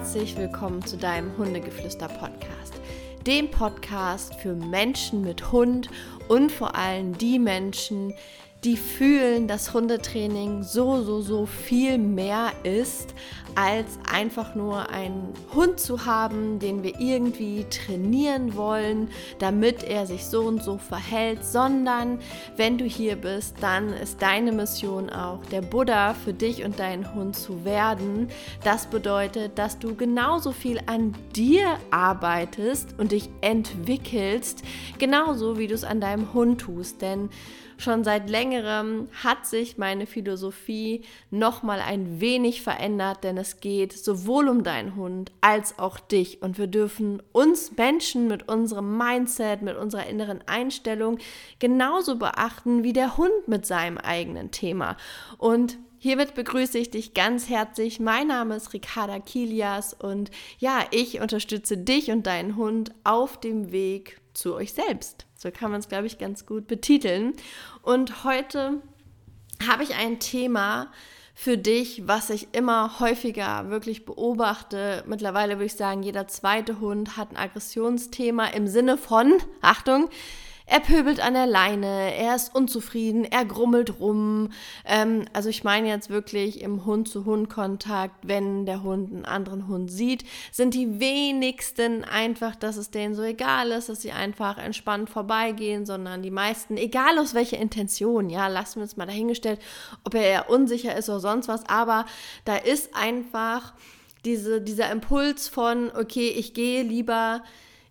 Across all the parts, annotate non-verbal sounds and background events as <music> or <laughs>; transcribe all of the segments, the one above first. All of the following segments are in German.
herzlich willkommen zu deinem Hundegeflüster-Podcast. Dem Podcast für Menschen mit Hund und vor allem die Menschen, die fühlen, dass Hundetraining so, so, so viel mehr ist, als einfach nur einen Hund zu haben, den wir irgendwie trainieren wollen, damit er sich so und so verhält, sondern wenn du hier bist, dann ist deine Mission auch, der Buddha für dich und deinen Hund zu werden. Das bedeutet, dass du genauso viel an dir arbeitest und dich entwickelst, genauso wie du es an deinem Hund tust, denn Schon seit längerem hat sich meine Philosophie noch mal ein wenig verändert, denn es geht sowohl um deinen Hund als auch dich und wir dürfen uns Menschen mit unserem Mindset, mit unserer inneren Einstellung genauso beachten wie der Hund mit seinem eigenen Thema. Und Hiermit begrüße ich dich ganz herzlich. Mein Name ist Ricarda Kilias und ja, ich unterstütze dich und deinen Hund auf dem Weg zu euch selbst. So kann man es, glaube ich, ganz gut betiteln. Und heute habe ich ein Thema für dich, was ich immer häufiger wirklich beobachte. Mittlerweile würde ich sagen, jeder zweite Hund hat ein Aggressionsthema im Sinne von, Achtung, er pöbelt an der Leine, er ist unzufrieden, er grummelt rum. Ähm, also ich meine jetzt wirklich im Hund-zu-Hund-Kontakt, wenn der Hund einen anderen Hund sieht, sind die wenigsten einfach, dass es denen so egal ist, dass sie einfach entspannt vorbeigehen, sondern die meisten, egal aus welcher Intention, ja, lassen wir uns mal dahingestellt, ob er eher unsicher ist oder sonst was, aber da ist einfach diese, dieser Impuls von, okay, ich gehe lieber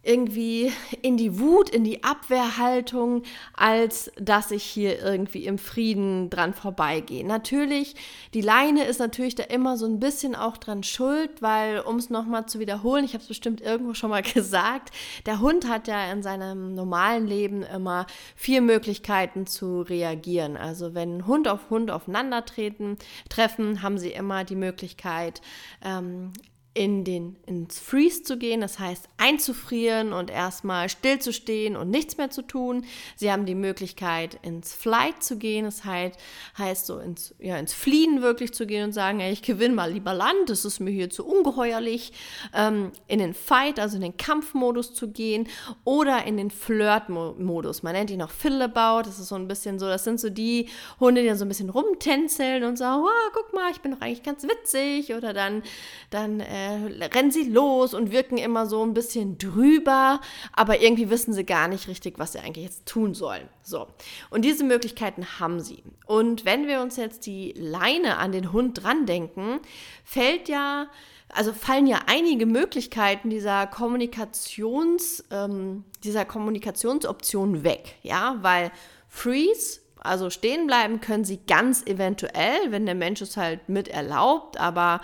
irgendwie in die Wut, in die Abwehrhaltung, als dass ich hier irgendwie im Frieden dran vorbeigehe. Natürlich, die Leine ist natürlich da immer so ein bisschen auch dran schuld, weil, um es nochmal zu wiederholen, ich habe es bestimmt irgendwo schon mal <laughs> gesagt, der Hund hat ja in seinem normalen Leben immer vier Möglichkeiten zu reagieren. Also wenn Hund auf Hund aufeinandertreten, treffen, haben sie immer die Möglichkeit, ähm, in den, ins Freeze zu gehen, das heißt einzufrieren und erstmal stillzustehen und nichts mehr zu tun. Sie haben die Möglichkeit, ins Flight zu gehen, das heißt, heißt so ins, ja, ins Fliehen wirklich zu gehen und sagen, ey, ich gewinne mal lieber Land, das ist mir hier zu ungeheuerlich. Ähm, in den Fight, also in den Kampfmodus zu gehen oder in den Flirt-Modus. Man nennt ihn auch Fiddleabout, das ist so ein bisschen so, das sind so die Hunde, die dann so ein bisschen rumtänzeln und sagen, oh, guck mal, ich bin doch eigentlich ganz witzig oder dann, dann äh, äh, rennen sie los und wirken immer so ein bisschen drüber, aber irgendwie wissen sie gar nicht richtig, was sie eigentlich jetzt tun sollen. So. Und diese Möglichkeiten haben sie. Und wenn wir uns jetzt die Leine an den Hund dran denken, fällt ja, also fallen ja einige Möglichkeiten dieser Kommunikations, ähm, dieser Kommunikationsoption weg, ja, weil Freeze also stehen bleiben können sie ganz eventuell, wenn der Mensch es halt mit erlaubt, aber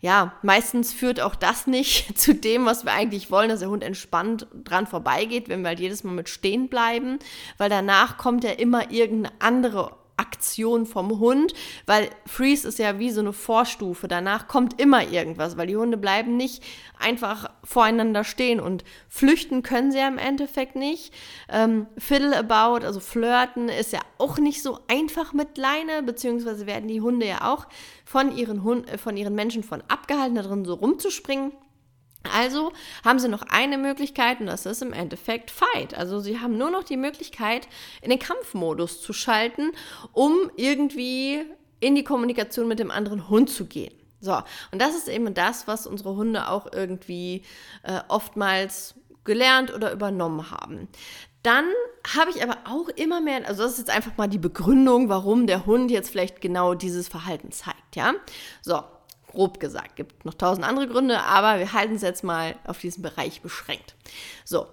ja, meistens führt auch das nicht <laughs> zu dem, was wir eigentlich wollen, dass der Hund entspannt dran vorbeigeht, wenn wir halt jedes Mal mit stehen bleiben, weil danach kommt ja immer irgendeine andere Aktion vom Hund, weil Freeze ist ja wie so eine Vorstufe. Danach kommt immer irgendwas, weil die Hunde bleiben nicht einfach voreinander stehen und flüchten können sie ja im Endeffekt nicht. Ähm, Fiddle about, also flirten, ist ja auch nicht so einfach mit Leine, beziehungsweise werden die Hunde ja auch von ihren, Hund, äh, von ihren Menschen von abgehalten, da drin so rumzuspringen. Also haben sie noch eine Möglichkeit und das ist im Endeffekt Fight. Also sie haben nur noch die Möglichkeit, in den Kampfmodus zu schalten, um irgendwie in die Kommunikation mit dem anderen Hund zu gehen. So, und das ist eben das, was unsere Hunde auch irgendwie äh, oftmals gelernt oder übernommen haben. Dann habe ich aber auch immer mehr, also das ist jetzt einfach mal die Begründung, warum der Hund jetzt vielleicht genau dieses Verhalten zeigt, ja. So, grob gesagt. Gibt noch tausend andere Gründe, aber wir halten es jetzt mal auf diesen Bereich beschränkt. So,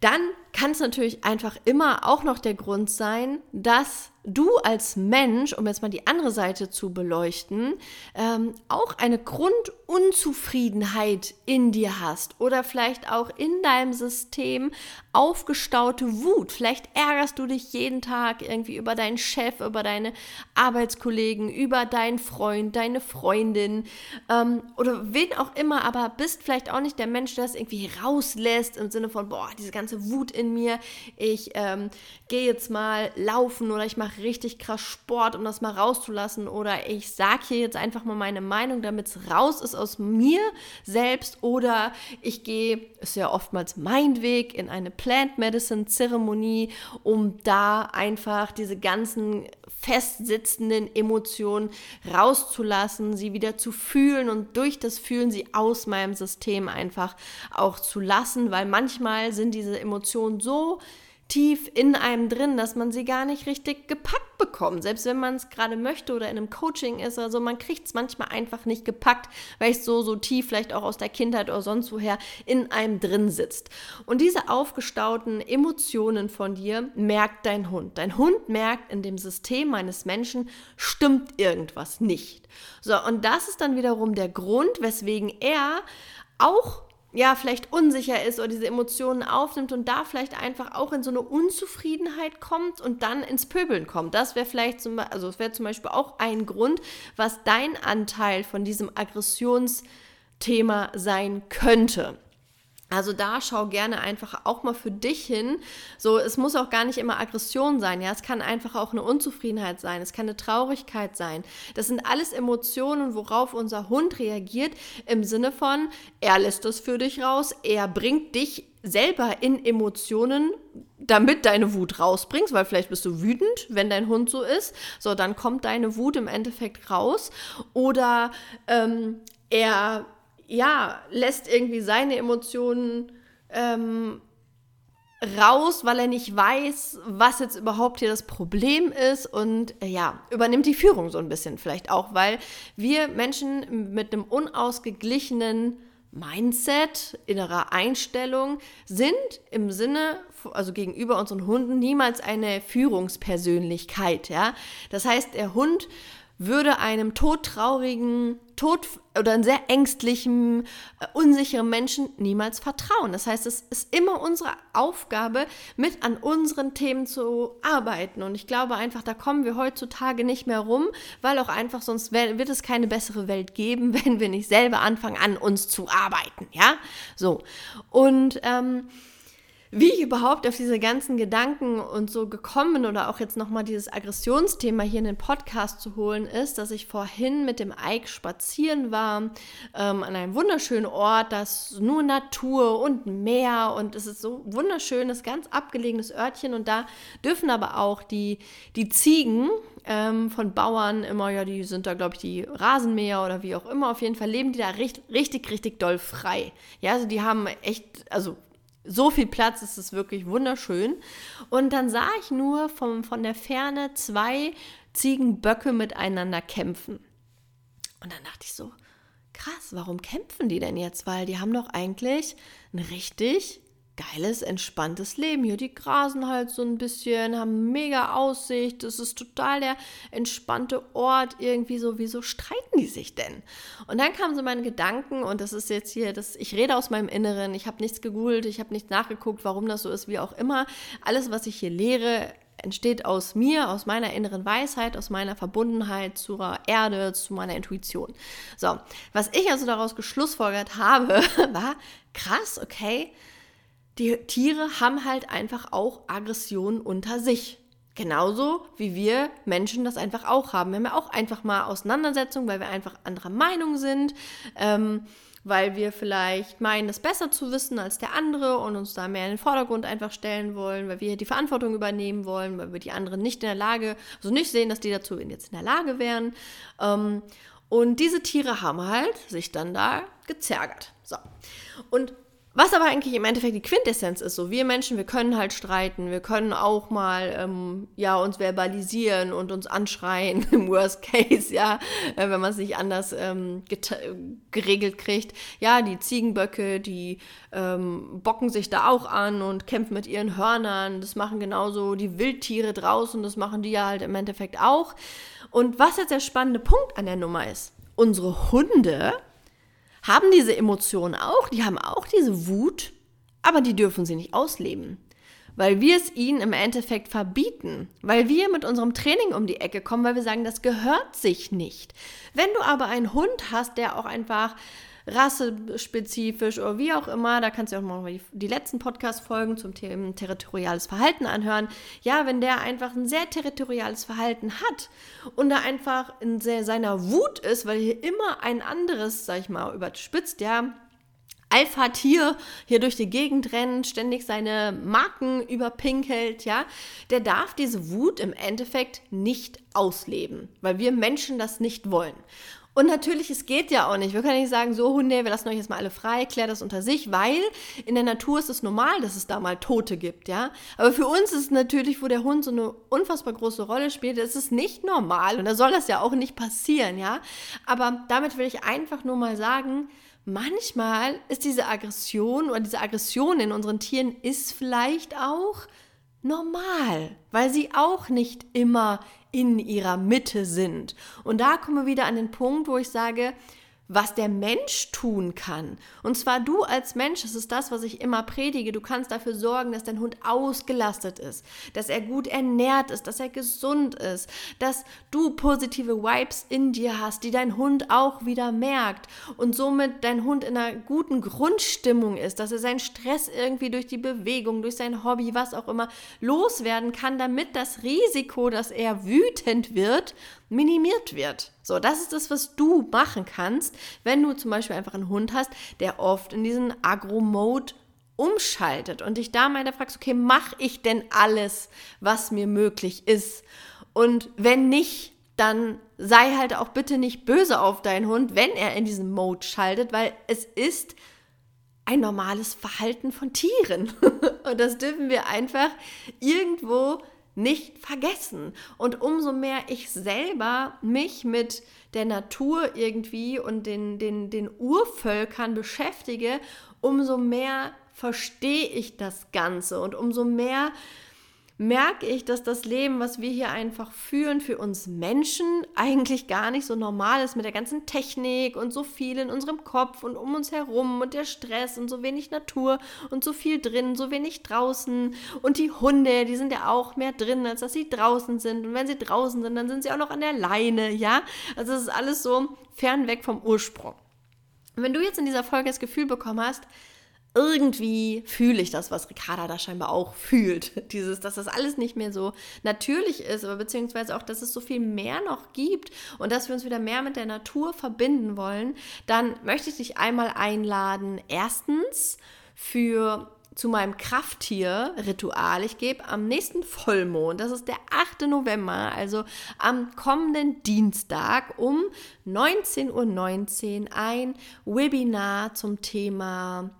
dann kann es natürlich einfach immer auch noch der Grund sein, dass du als Mensch, um jetzt mal die andere Seite zu beleuchten, ähm, auch eine Grundunzufriedenheit in dir hast oder vielleicht auch in deinem System aufgestaute Wut. Vielleicht ärgerst du dich jeden Tag irgendwie über deinen Chef, über deine Arbeitskollegen, über deinen Freund, deine Freundin ähm, oder wen auch immer, aber bist vielleicht auch nicht der Mensch, der das irgendwie rauslässt im Sinne von, boah, diese ganze Wut in mir, ich ähm, gehe jetzt mal laufen oder ich mache richtig krass Sport, um das mal rauszulassen. Oder ich sage hier jetzt einfach mal meine Meinung, damit es raus ist aus mir selbst. Oder ich gehe, ist ja oftmals mein Weg, in eine Plant Medicine Zeremonie, um da einfach diese ganzen festsitzenden Emotionen rauszulassen, sie wieder zu fühlen und durch das Fühlen sie aus meinem System einfach auch zu lassen, weil manchmal sind diese Emotionen so tief in einem drin, dass man sie gar nicht richtig gepackt bekommt. Selbst wenn man es gerade möchte oder in einem Coaching ist, also man kriegt es manchmal einfach nicht gepackt, weil es so, so tief vielleicht auch aus der Kindheit oder sonst woher in einem drin sitzt. Und diese aufgestauten Emotionen von dir merkt dein Hund. Dein Hund merkt, in dem System meines Menschen stimmt irgendwas nicht. So, und das ist dann wiederum der Grund, weswegen er auch ja, vielleicht unsicher ist oder diese Emotionen aufnimmt und da vielleicht einfach auch in so eine Unzufriedenheit kommt und dann ins Pöbeln kommt. Das wäre vielleicht zum, also das wäre zum Beispiel auch ein Grund, was dein Anteil von diesem Aggressionsthema sein könnte. Also da schau gerne einfach auch mal für dich hin. So, es muss auch gar nicht immer Aggression sein, ja. Es kann einfach auch eine Unzufriedenheit sein, es kann eine Traurigkeit sein. Das sind alles Emotionen, worauf unser Hund reagiert, im Sinne von, er lässt das für dich raus, er bringt dich selber in Emotionen, damit deine Wut rausbringst, weil vielleicht bist du wütend, wenn dein Hund so ist. So, dann kommt deine Wut im Endeffekt raus. Oder ähm, er ja, lässt irgendwie seine Emotionen ähm, raus, weil er nicht weiß, was jetzt überhaupt hier das Problem ist und äh, ja, übernimmt die Führung so ein bisschen vielleicht auch, weil wir Menschen mit einem unausgeglichenen Mindset, innerer Einstellung sind im Sinne, also gegenüber unseren Hunden niemals eine Führungspersönlichkeit, ja. Das heißt, der Hund würde einem todtraurigen, tot oder einem sehr ängstlichen, äh, unsicheren Menschen niemals vertrauen. Das heißt, es ist immer unsere Aufgabe, mit an unseren Themen zu arbeiten. Und ich glaube einfach, da kommen wir heutzutage nicht mehr rum, weil auch einfach sonst wird es keine bessere Welt geben, <laughs> wenn wir nicht selber anfangen, an uns zu arbeiten. Ja, so. Und ähm, wie ich überhaupt auf diese ganzen Gedanken und so gekommen oder auch jetzt nochmal dieses Aggressionsthema hier in den Podcast zu holen, ist, dass ich vorhin mit dem Ike spazieren war ähm, an einem wunderschönen Ort, das nur Natur und Meer und es ist so wunderschönes, ganz abgelegenes Örtchen und da dürfen aber auch die, die Ziegen, ähm, von Bauern immer, ja, die sind da, glaube ich, die Rasenmäher oder wie auch immer. Auf jeden Fall leben die da richtig, richtig, richtig doll frei. Ja, also die haben echt, also so viel Platz, es ist wirklich wunderschön. Und dann sah ich nur vom, von der Ferne zwei Ziegenböcke miteinander kämpfen. Und dann dachte ich so, krass, warum kämpfen die denn jetzt? Weil die haben doch eigentlich ein richtig geiles, entspanntes Leben. Hier, die grasen halt so ein bisschen, haben mega Aussicht. Das ist total der entspannte Ort. Irgendwie so, wieso streiten die sich denn? Und dann kamen so meine Gedanken und das ist jetzt hier, das, ich rede aus meinem Inneren. Ich habe nichts gegoogelt, ich habe nichts nachgeguckt, warum das so ist, wie auch immer. Alles, was ich hier lehre, entsteht aus mir, aus meiner inneren Weisheit, aus meiner Verbundenheit zur Erde, zu meiner Intuition. So, was ich also daraus geschlussfolgert habe, <laughs> war krass, okay, die Tiere haben halt einfach auch Aggressionen unter sich. Genauso wie wir Menschen das einfach auch haben. Wir haben ja auch einfach mal Auseinandersetzungen, weil wir einfach anderer Meinung sind, ähm, weil wir vielleicht meinen, es besser zu wissen als der andere und uns da mehr in den Vordergrund einfach stellen wollen, weil wir die Verantwortung übernehmen wollen, weil wir die anderen nicht in der Lage, also nicht sehen, dass die dazu jetzt in der Lage wären. Ähm, und diese Tiere haben halt sich dann da gezergert. So. Und was aber eigentlich im Endeffekt die Quintessenz ist, so wir Menschen, wir können halt streiten, wir können auch mal ähm, ja uns verbalisieren und uns anschreien <laughs> im Worst Case, ja, äh, wenn man es nicht anders ähm, geregelt kriegt. Ja, die Ziegenböcke, die ähm, bocken sich da auch an und kämpfen mit ihren Hörnern. Das machen genauso die Wildtiere draußen, das machen die ja halt im Endeffekt auch. Und was jetzt der spannende Punkt an der Nummer ist, unsere Hunde haben diese Emotionen auch, die haben auch diese Wut, aber die dürfen sie nicht ausleben. Weil wir es ihnen im Endeffekt verbieten, weil wir mit unserem Training um die Ecke kommen, weil wir sagen, das gehört sich nicht. Wenn du aber einen Hund hast, der auch einfach rassespezifisch oder wie auch immer. Da kannst du auch mal die, die letzten Podcast-Folgen zum Thema territoriales Verhalten anhören. Ja, wenn der einfach ein sehr territoriales Verhalten hat und da einfach in seiner Wut ist, weil hier immer ein anderes, sag ich mal, überspitzt, ja, Alpha-Tier hier durch die Gegend rennt, ständig seine Marken überpinkelt, ja, der darf diese Wut im Endeffekt nicht ausleben, weil wir Menschen das nicht wollen. Und natürlich, es geht ja auch nicht. Wir können nicht sagen, so Hunde, wir lassen euch jetzt mal alle frei, klärt das unter sich, weil in der Natur ist es normal, dass es da mal Tote gibt, ja. Aber für uns ist es natürlich, wo der Hund so eine unfassbar große Rolle spielt, ist es nicht normal. Und da soll das ja auch nicht passieren, ja. Aber damit will ich einfach nur mal sagen, manchmal ist diese Aggression oder diese Aggression in unseren Tieren ist vielleicht auch normal, weil sie auch nicht immer in ihrer Mitte sind. Und da kommen wir wieder an den Punkt, wo ich sage, was der Mensch tun kann. Und zwar du als Mensch, das ist das, was ich immer predige, du kannst dafür sorgen, dass dein Hund ausgelastet ist, dass er gut ernährt ist, dass er gesund ist, dass du positive Vibes in dir hast, die dein Hund auch wieder merkt und somit dein Hund in einer guten Grundstimmung ist, dass er seinen Stress irgendwie durch die Bewegung, durch sein Hobby, was auch immer, loswerden kann, damit das Risiko, dass er wütend wird, minimiert wird. So, das ist das, was du machen kannst, wenn du zum Beispiel einfach einen Hund hast, der oft in diesen Agro-Mode umschaltet und dich da mal fragst, okay, mache ich denn alles, was mir möglich ist? Und wenn nicht, dann sei halt auch bitte nicht böse auf deinen Hund, wenn er in diesen Mode schaltet, weil es ist ein normales Verhalten von Tieren. <laughs> und das dürfen wir einfach irgendwo nicht vergessen. Und umso mehr ich selber mich mit der Natur irgendwie und den, den, den Urvölkern beschäftige, umso mehr verstehe ich das Ganze und umso mehr merke ich, dass das Leben, was wir hier einfach führen, für uns Menschen eigentlich gar nicht so normal ist mit der ganzen Technik und so viel in unserem Kopf und um uns herum und der Stress und so wenig Natur und so viel drin, so wenig draußen und die Hunde, die sind ja auch mehr drin, als dass sie draußen sind und wenn sie draußen sind, dann sind sie auch noch an der Leine, ja? Also es ist alles so fernweg vom Ursprung. Und wenn du jetzt in dieser Folge das Gefühl bekommen hast, irgendwie fühle ich das, was Ricarda da scheinbar auch <laughs> fühlt. Dieses, dass das alles nicht mehr so natürlich ist, aber beziehungsweise auch, dass es so viel mehr noch gibt und dass wir uns wieder mehr mit der Natur verbinden wollen, dann möchte ich dich einmal einladen. Erstens für zu meinem Krafttier-Ritual. Ich gebe am nächsten Vollmond, das ist der 8. November, also am kommenden Dienstag um 19.19 Uhr .19 ein Webinar zum Thema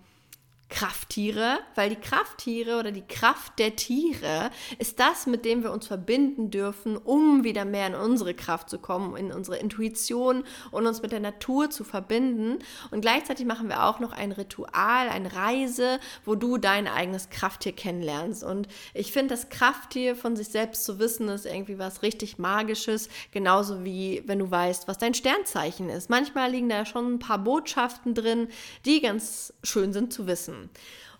Krafttiere, weil die Krafttiere oder die Kraft der Tiere ist das, mit dem wir uns verbinden dürfen, um wieder mehr in unsere Kraft zu kommen, in unsere Intuition und uns mit der Natur zu verbinden. Und gleichzeitig machen wir auch noch ein Ritual, eine Reise, wo du dein eigenes Krafttier kennenlernst. Und ich finde, das Krafttier von sich selbst zu wissen, ist irgendwie was richtig Magisches, genauso wie wenn du weißt, was dein Sternzeichen ist. Manchmal liegen da schon ein paar Botschaften drin, die ganz schön sind zu wissen.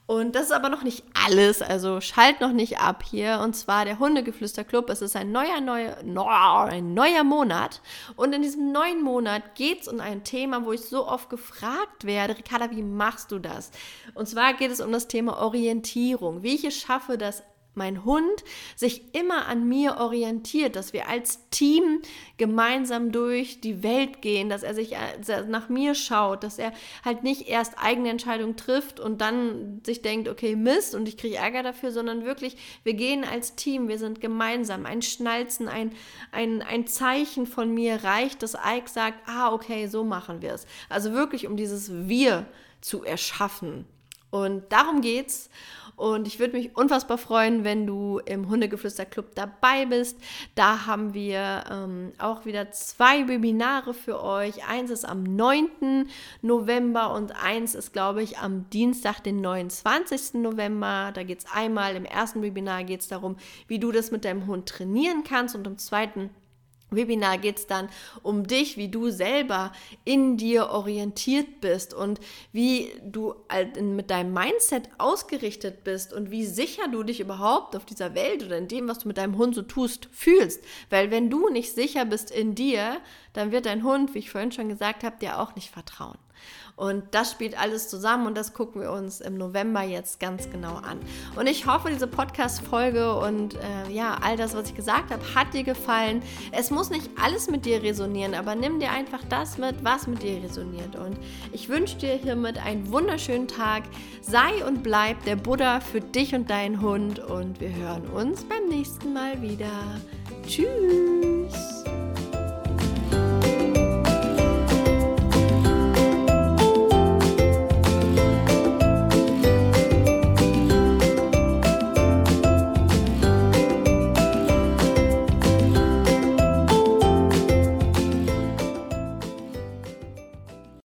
Und das ist aber noch nicht alles, also schalt noch nicht ab hier. Und zwar der Hundegeflüster-Club. Es ist ein neuer, neuer, ein neuer Monat. Und in diesem neuen Monat geht es um ein Thema, wo ich so oft gefragt werde, Ricarda, wie machst du das? Und zwar geht es um das Thema Orientierung, wie ich es schaffe, das mein Hund sich immer an mir orientiert, dass wir als Team gemeinsam durch die Welt gehen, dass er sich äh, nach mir schaut, dass er halt nicht erst eigene Entscheidungen trifft und dann sich denkt, okay, Mist und ich kriege Ärger dafür, sondern wirklich, wir gehen als Team, wir sind gemeinsam. Ein Schnalzen, ein, ein, ein Zeichen von mir reicht, dass Ike sagt, ah, okay, so machen wir es. Also wirklich, um dieses Wir zu erschaffen. Und darum geht's. Und ich würde mich unfassbar freuen, wenn du im Hundegeflüster-Club dabei bist. Da haben wir ähm, auch wieder zwei Webinare für euch. Eins ist am 9. November und eins ist, glaube ich, am Dienstag, den 29. November. Da geht es einmal, im ersten Webinar geht es darum, wie du das mit deinem Hund trainieren kannst und im zweiten Webinar geht es dann um dich, wie du selber in dir orientiert bist und wie du mit deinem Mindset ausgerichtet bist und wie sicher du dich überhaupt auf dieser Welt oder in dem, was du mit deinem Hund so tust, fühlst. Weil wenn du nicht sicher bist in dir, dann wird dein Hund, wie ich vorhin schon gesagt habe, dir auch nicht vertrauen. Und das spielt alles zusammen und das gucken wir uns im November jetzt ganz genau an. Und ich hoffe, diese Podcast-Folge und äh, ja, all das, was ich gesagt habe, hat dir gefallen. Es muss nicht alles mit dir resonieren, aber nimm dir einfach das mit, was mit dir resoniert. Und ich wünsche dir hiermit einen wunderschönen Tag. Sei und bleib der Buddha für dich und deinen Hund und wir hören uns beim nächsten Mal wieder. Tschüss!